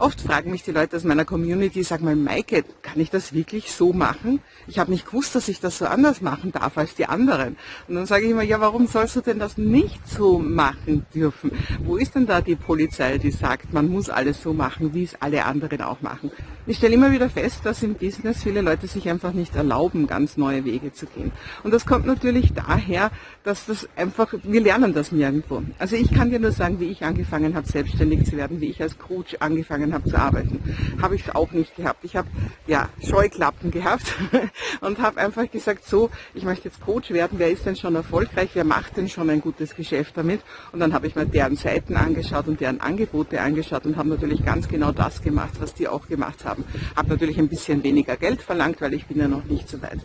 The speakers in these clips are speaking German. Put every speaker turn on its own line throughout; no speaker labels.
Oft fragen mich die Leute aus meiner Community, sag mal, Maike, kann ich das wirklich so machen? Ich habe nicht gewusst, dass ich das so anders machen darf als die anderen. Und dann sage ich immer, ja, warum sollst du denn das nicht so machen dürfen? Wo ist denn da die Polizei, die sagt, man muss alles so machen, wie es alle anderen auch machen? Ich stelle immer wieder fest, dass im Business viele Leute sich einfach nicht erlauben, ganz neue Wege zu gehen. Und das kommt natürlich daher, dass das einfach, wir lernen das nirgendwo. Also ich kann dir nur sagen, wie ich angefangen habe, selbstständig zu werden, wie ich als Coach angefangen habe zu arbeiten. Habe ich auch nicht gehabt. Ich habe ja Scheuklappen gehabt und habe einfach gesagt, so, ich möchte jetzt Coach werden, wer ist denn schon erfolgreich, wer macht denn schon ein gutes Geschäft damit? Und dann habe ich mir deren Seiten angeschaut und deren Angebote angeschaut und habe natürlich ganz genau das gemacht, was die auch gemacht haben haben. Habe natürlich ein bisschen weniger Geld verlangt, weil ich bin ja noch nicht so weit.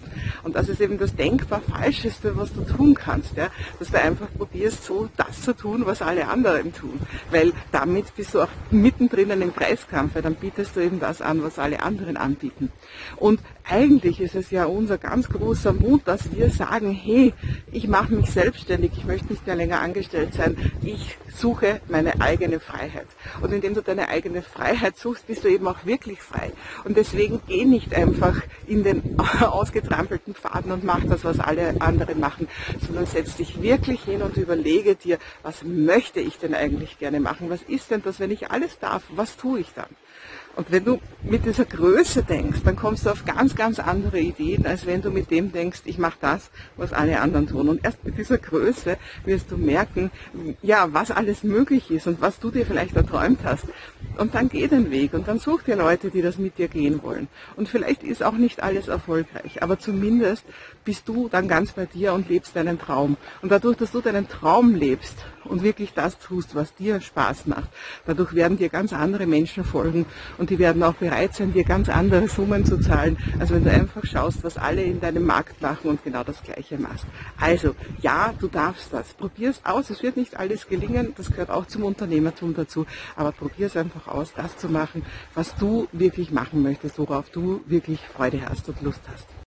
Und das ist eben das denkbar Falscheste, was du tun kannst, ja? dass du einfach probierst, so das zu tun, was alle anderen tun. Weil damit bist du auch mittendrin im Preiskampf, weil dann bietest du eben das an, was alle anderen anbieten. Und eigentlich ist es ja unser ganz großer Mut, dass wir sagen, hey, ich mache mich selbstständig, ich möchte nicht mehr länger angestellt sein, ich suche meine eigene Freiheit. Und indem du deine eigene Freiheit suchst, bist du eben auch wirklich frei. Und deswegen geh nicht einfach in den ausgetrampelten Faden und mach das, was alle anderen machen, sondern setz dich wirklich hin und überlege dir, was möchte ich denn eigentlich gerne machen? Was ist denn das, wenn ich alles darf? Was tue ich dann? Und wenn du mit dieser Größe denkst, dann kommst du auf ganz, ganz andere Ideen, als wenn du mit dem denkst, ich mache das, was alle anderen tun. Und erst mit dieser Größe wirst du merken, ja, was alles möglich ist und was du dir vielleicht erträumt hast. Und dann geh den Weg und dann such dir Leute, die das mit dir gehen wollen. Und vielleicht ist auch nicht alles erfolgreich, aber zumindest bist du dann ganz bei dir und lebst deinen Traum. Und dadurch, dass du deinen Traum lebst und wirklich das tust, was dir Spaß macht, dadurch werden dir ganz andere Menschen folgen und die werden auch bereit sein, dir ganz andere Summen zu zahlen, als wenn du einfach schaust, was alle in deinem Markt machen und genau das Gleiche machst. Also, ja, du darfst das. Probier es aus. Es wird nicht alles gelingen. Das gehört auch zum Unternehmertum dazu. Aber probier es einfach aus, das zu machen, was du wirklich machen möchtest, worauf du wirklich Freude hast und Lust hast.